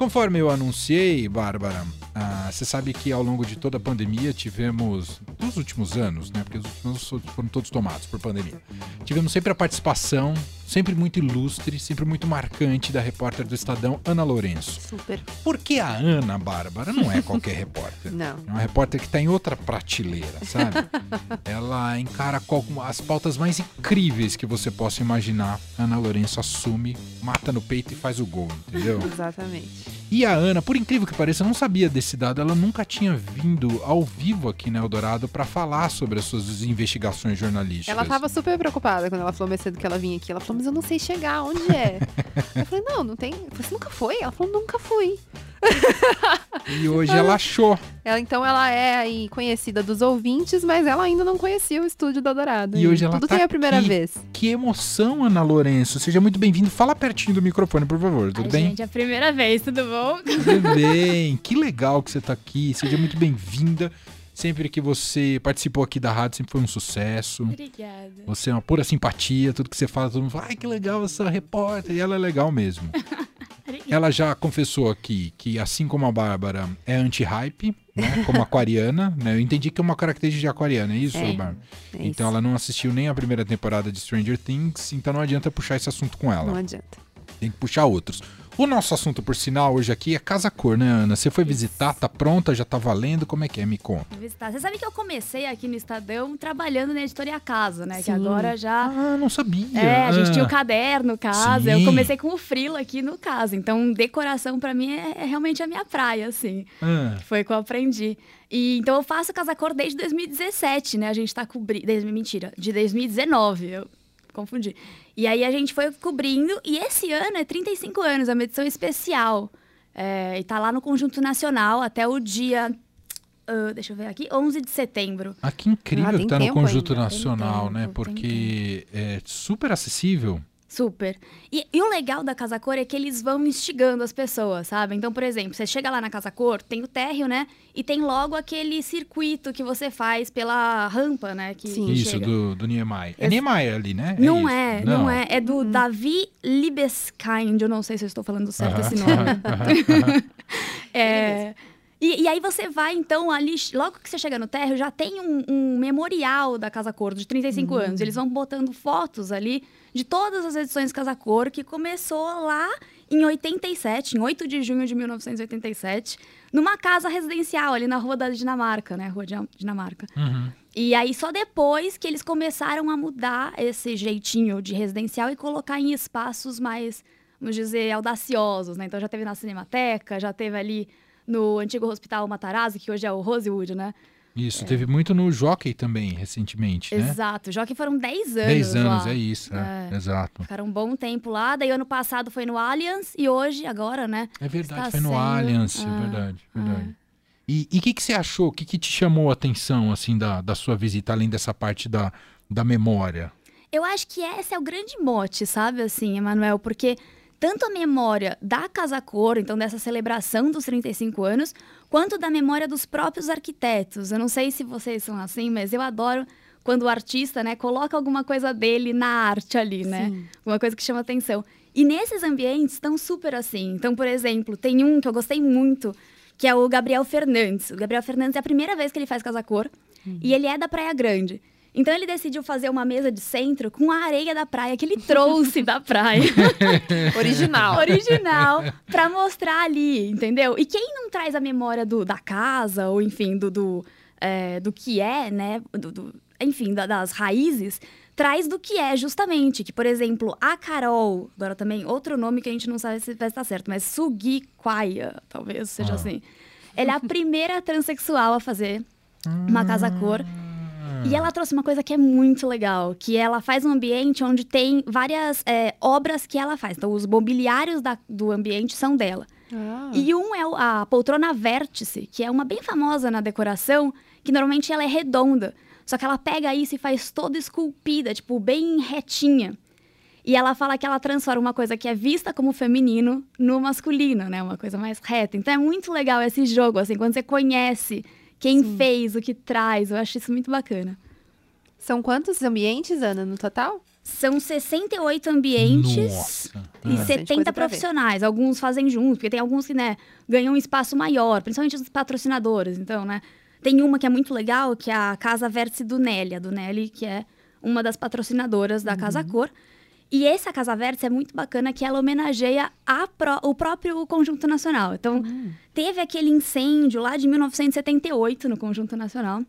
Conforme eu anunciei, Bárbara, ah, você sabe que ao longo de toda a pandemia tivemos, nos últimos anos, né? Porque os últimos anos foram todos tomados por pandemia. Tivemos sempre a participação, sempre muito ilustre, sempre muito marcante da repórter do Estadão, Ana Lourenço. Super. Porque a Ana, Bárbara, não é qualquer repórter. Não. É uma repórter que está em outra prateleira, sabe? Ela encara as pautas mais incríveis que você possa imaginar. Ana Lourenço assume, mata no peito e faz o gol, entendeu? Exatamente. E a Ana, por incrível que pareça, não sabia desse dado. Ela nunca tinha vindo ao vivo aqui na Eldorado para falar sobre as suas investigações jornalísticas. Ela tava super preocupada quando ela falou mais cedo que ela vinha aqui. Ela falou, mas eu não sei chegar, onde é? eu falei, não, não tem. Você nunca foi? Ela falou, nunca fui. E hoje ela achou. Ela, então ela é aí conhecida dos ouvintes, mas ela ainda não conhecia o estúdio da Dourado. E hoje ela Tudo tá tem a primeira aqui. vez. Que emoção, Ana Lourenço. Seja muito bem-vindo. Fala pertinho do microfone, por favor. Tudo Ai, bem? gente, é a primeira vez, tudo bom? Tudo bem. Que legal que você tá aqui. Seja muito bem-vinda. Sempre que você participou aqui da rádio, sempre foi um sucesso. Obrigada. Você é uma pura simpatia. Tudo que você fala, todo mundo fala, ai, que legal essa repórter. E ela é legal mesmo. Ela já confessou aqui que, assim como a Bárbara, é anti-hype, né? Como aquariana, né? Eu entendi que é uma característica de aquariana, é isso, É, Bárbara? É Então isso. ela não assistiu nem a primeira temporada de Stranger Things, então não adianta puxar esse assunto com ela. Não adianta. Tem que puxar outros. O nosso assunto, por sinal, hoje aqui é Casa Cor, né, Ana? Você foi visitar, tá pronta, já tá valendo? Como é que é? Me conta. Visitar. Você sabe que eu comecei aqui no Estadão trabalhando na editoria Casa, né? Que Sim. agora já. Ah, não sabia. É, a gente Ah, tinha o caderno Casa. Sim. Eu comecei com o Frila aqui no Casa. Então, decoração pra mim é, é realmente a minha praia, assim. ah, Foi o que eu aprendi. E, então eu faço Casa Cor desde 2017, né? A gente tá cobrindo. Desde, mentira, de 2019. Eu confundi. E aí a gente foi cobrindo. E esse ano é 35 anos, é uma edição especial. É, e tá lá no Conjunto Nacional até o dia. ah, deixa eu ver aqui, 11 de setembro. ah, que incrível Ah, que tá no Conjunto ainda, Nacional, né? Porque é super acessível. Super. E, e o legal da Casa Cor é que eles vão instigando as pessoas, sabe? Então, por exemplo, você chega lá na Casa Cor, tem o térreo, né? E tem logo aquele circuito que você faz pela rampa, né? Que, Sim. que Isso, chega. do, do Niemeyer. É Ex- Niemeyer ali, né? Não isso? é, não. é. É do Davi Libeskind. Eu não sei se eu estou falando certo Aham, esse nome. É, e, e aí você vai, então, ali, logo que você chega no térreo, já tem um, um memorial da Casa Cor de 35 anos. Eles vão botando fotos ali de todas as edições Casa Cor, que começou lá em 87, em 8 de junho de 1987, numa casa residencial ali na Rua da Dinamarca, né? Rua de Dinamarca. Uhum. E aí, só depois que eles começaram a mudar esse jeitinho de residencial e colocar em espaços mais, vamos dizer, audaciosos, né? Então, já teve na Cinemateca, já teve ali no antigo Hospital Matarazzi, que hoje é o Rosewood, né? Isso, teve muito no Jockey também, recentemente, né? Exato. Que foram 10 anos 10 anos, lá. é isso, é, É. exato. Ficaram um bom tempo lá. Daí, ano passado foi no Allianz e hoje, agora, né? É verdade, Está foi no sendo- Allianz, é Ah, verdade, verdade. E o que, que você achou? O que, que te chamou a atenção, assim, da, da sua visita, além dessa parte da, da memória? Eu acho que esse é o grande mote, sabe, assim, Emanuel? Porque tanto a memória da Casa Cor, então dessa celebração dos 35 anos, quanto da memória dos próprios arquitetos. Eu não sei se vocês são assim, mas eu adoro quando o artista, né, coloca alguma coisa dele na arte ali, né? Sim. Alguma coisa que chama atenção. E nesses ambientes estão super assim. Então, por exemplo, tem um que eu gostei muito, que é o Gabriel Fernandes. O Gabriel Fernandes é a primeira vez que ele faz Casa Cor, e ele é da Praia Grande. Então ele decidiu fazer uma mesa de centro com a areia da praia que ele trouxe da praia. Original. Original, pra mostrar ali, entendeu? E quem não traz a memória do, da casa, ou enfim, do, do, é, do que é, né? do- do- enfim, da- das raízes, traz do que é, justamente. Que, por exemplo, a Carol, agora também, outro nome que a gente não sabe se vai estar certo, mas Sugi Kwaia, talvez seja Ah. assim. Ela é a primeira transexual a fazer uma casa cor. E ela trouxe uma coisa que é muito legal, que ela faz um ambiente onde tem várias é, obras que ela faz. Então, os mobiliários da- do ambiente são dela. Ah, E um é a poltrona vértice, que é uma bem famosa na decoração, que normalmente ela é redonda. Só que ela pega isso e faz toda esculpida, tipo, bem retinha. E ela fala que ela transforma uma coisa que é vista como feminino no masculino, né? Uma coisa mais reta. Então é muito legal esse jogo, assim, quando você conhece quem fez, o que traz. Eu acho isso muito bacana. São quantos ambientes, Ana, no total? São 68 ambientes Nossa. e Ah. Bastante 70 coisa pra ver. profissionais. Alguns fazem juntos, porque tem alguns que, né, ganham um espaço maior, principalmente os patrocinadores. Então, né, tem uma que é muito legal, que é a Casa Vértice do Nelly, a do Nelly, que é uma das patrocinadoras da Casa Cor. E essa Casa Vértice é muito bacana que ela homenageia pró- o próprio Conjunto Nacional. Então, teve aquele incêndio lá de 1978 no Conjunto Nacional,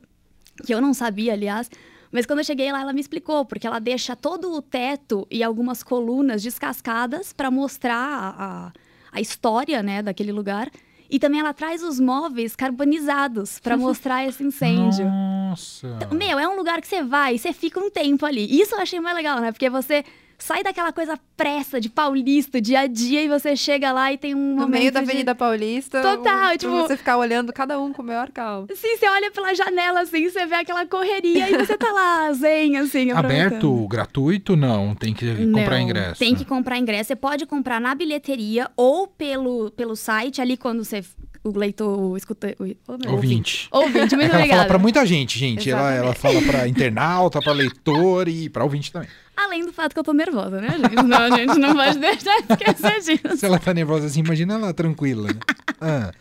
que eu não sabia, aliás. Mas quando eu cheguei lá, ela me explicou, porque ela deixa todo o teto e algumas colunas descascadas para mostrar a, a, história né, daquele lugar. E também ela traz os móveis carbonizados para mostrar esse incêndio. Nossa. Meu, é um lugar que você vai e você fica um tempo ali. Isso eu achei mais legal, né? Porque você sai daquela coisa pressa de paulista, dia a dia, e você chega lá e tem um No meio da de- Avenida Paulista. Total, pra tipo- você ficar olhando cada um com o maior calma. Sim, você olha pela janela, assim, você vê aquela correria e você tá lá, zen, assim. Aberto, gratuito? Não, tem que comprar Não, ingresso. Tem que comprar ingresso. Você pode comprar na bilheteria ou pelo, pelo site, ali quando você. O leitor, o escuta. O, oh, meu, Ouvinte. Ouvinte, É muito que ela fala pra muita gente, gente. Ela, Exatamente. ela fala pra internauta, pra leitor e pra ouvinte também. Além do fato que eu tô nervosa, né, gente? Não, a gente não pode deixar de esquecer disso. Se ela tá nervosa assim, imagina ela tranquila, né? Ah,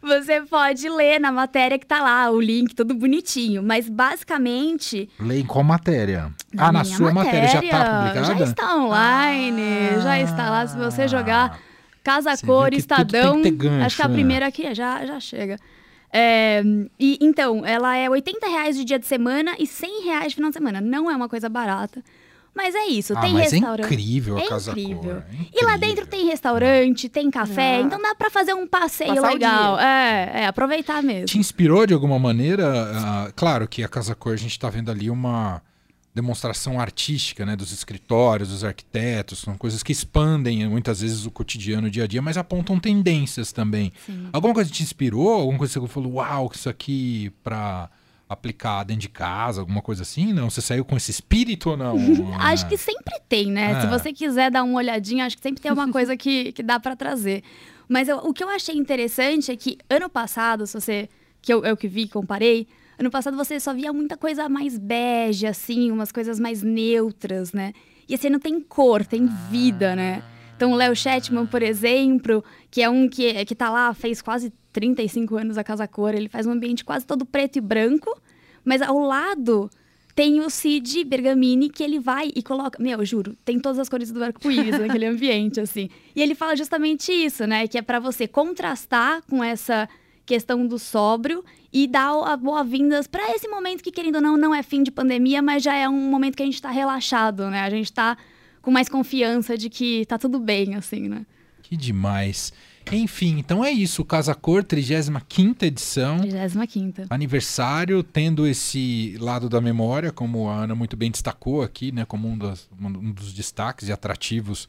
Você pode ler na matéria que tá lá, o link, tudo bonitinho. Mas basicamente. lê em qual matéria? ah, na sua matéria, já tá publicada? Já está online, já está lá. Se você jogar Casa Você Cor, Estadão. gancho, acho que a né? primeira aqui já, já chega. É, e então, ela é 80 reais de dia de semana e 100 reais de final de semana. Não é uma coisa barata. Mas é isso, Ah, tem é restaurante. incrível a É Casa incrível. Cor. é E lá incrível. dentro tem restaurante, tem café, Ah. então dá pra fazer um passeio Passar legal. É, é, aproveitar mesmo. Te inspirou de alguma maneira? Ah, claro que a Casa Cor, a gente está vendo ali uma demonstração artística né, dos escritórios, dos arquitetos, são coisas que expandem muitas vezes o cotidiano, o dia a dia, mas apontam tendências também. Sim. Alguma coisa te inspirou? Alguma coisa que você falou, uau, isso aqui para aplicar dentro de casa, alguma coisa assim? Não? Você saiu com esse espírito ou não? Acho que sempre tem, né? Se Ah. você quiser dar uma olhadinha, acho que sempre tem uma coisa que, que dá pra trazer. Mas eu- o que eu achei interessante é que ano passado, se você. Que eu, eu que vi, comparei. Ano passado você só via muita coisa mais bege, assim, umas coisas mais neutras, né? E esse ano tem cor, tem vida, né? Então o Léo Shetman, por exemplo, que é um que, que tá lá, fez quase 35 anos a Casa Cor, ele faz um ambiente quase todo preto e branco, mas ao lado tem o Cid Bergamini que ele vai e coloca. Meu, eu juro, tem todas as cores do arco-íris naquele ambiente, assim. E ele fala justamente isso, né? Que é pra você contrastar com essa questão do sóbrio e dar boas-vindas pra esse momento que, querendo ou não, não é fim de pandemia, mas já é um momento que a gente tá relaxado, né? A gente tá com mais confiança de que tá tudo bem, assim, né? Que demais. Enfim, então é isso. Casa Cor, 35 edição. 35 aniversário, tendo esse lado da memória, como a Ana muito bem destacou aqui, né, como um, das- um dos destaques e atrativos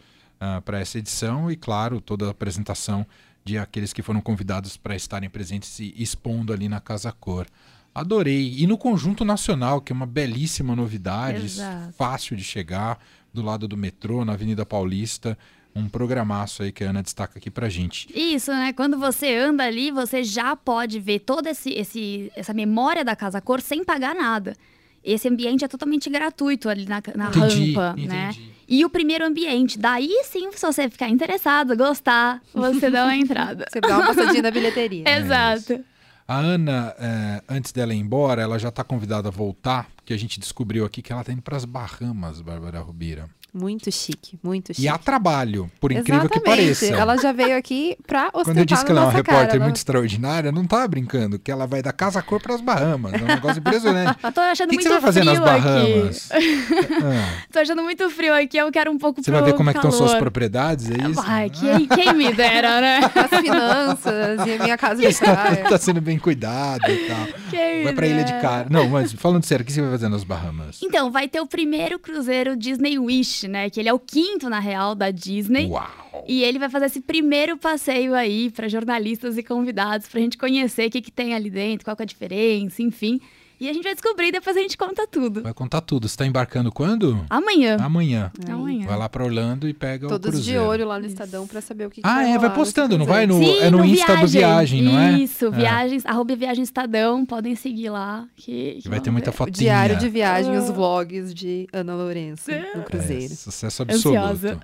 para essa edição, e claro, toda a apresentação de aqueles que foram convidados para estarem presentes e expondo ali na Casa Cor. Adorei. E no Conjunto Nacional, que é uma belíssima novidade, Exato. fácil de chegar, do lado do metrô, na Avenida Paulista. Um programaço aí que a Ana destaca aqui pra gente. Isso, né? Quando você anda ali, você já pode ver toda esse, esse, essa memória da Casa Cor sem pagar nada. Esse ambiente é totalmente gratuito ali na, na Entendi, rampa, né? E o primeiro ambiente, daí sim, se você ficar interessado, gostar, você dá uma entrada. Você dá uma passadinha na bilheteria. Exato. A Ana, é, antes dela ir embora, ela já está convidada a voltar, porque a gente descobriu aqui que ela está indo para as Bahamas, Bárbara Rubira. Muito chique, muito chique. E há trabalho, por incrível que pareça. Ela já veio aqui pra ostentar Quando eu disse que ela é uma repórter cara. muito extraordinária, não tava brincando, que ela vai da Casa Cor para as Bahamas. É um negócio impressionante. Tô O achando que, que muito você vai fazer nas frio aqui. Bahamas? Ah, Tô achando muito frio aqui, eu quero um pouco você pro vai ver como é que estão suas calor. propriedades, é isso? Ai, quem, quem me dera, né? As finanças e a minha casa de praia. Tá sendo bem cuidado e tal. Quem Vai pra Ilha de. Cara. Não, mas falando sério, o que você vai fazer nas Bahamas? Então, vai ter o primeiro cruzeiro Disney Wish, né? Que ele é o quinto, na real, da Disney. Uau! E ele vai fazer esse primeiro passeio aí para jornalistas e convidados, pra gente conhecer o que, que tem ali dentro, qual é a diferença, enfim. E a gente vai descobrir, depois a gente conta tudo. Vai contar tudo. Você tá embarcando quando? Amanhã. Amanhã. Amanhã. Vai lá pra Orlando e pega o Todos de cruzeiro. olho lá no Estadão pra saber o que, que Ah, vai é, vai postando, não vai cruzeiro. no, é no Insta do Viagem, não é? Isso, É. viagens, arroba viagem Estadão, podem seguir lá. Que, que vai ter muita fotinha. diário de viagem, Ah. os vlogs de Ana Lourenço no É, cruzeiro. sucesso absoluto. Ansiosa.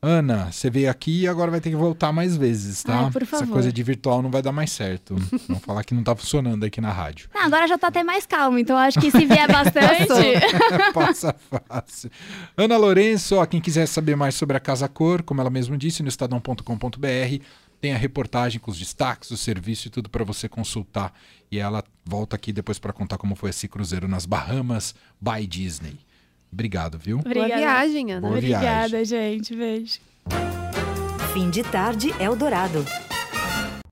Ana, você veio aqui e agora vai ter que voltar mais vezes, tá? Ai, por Essa favor. coisa de virtual não vai dar mais certo. Vamos falar que não tá funcionando aqui na rádio. Ah, agora já tá até mais calmo, então acho que se vier bastante. Passa fácil. Ana Lourenço, ó, quem quiser saber mais sobre a Casa Cor, como ela mesma disse, no estadão.com.br, tem a reportagem com os destaques, o serviço e tudo para você consultar. E ela volta aqui depois para contar como foi esse cruzeiro nas Bahamas by Disney. Obrigado, viu? Boa Obrigada. viagem, Ana. Boa Obrigada, viagem. gente. Beijo. Fim de tarde Eldorado.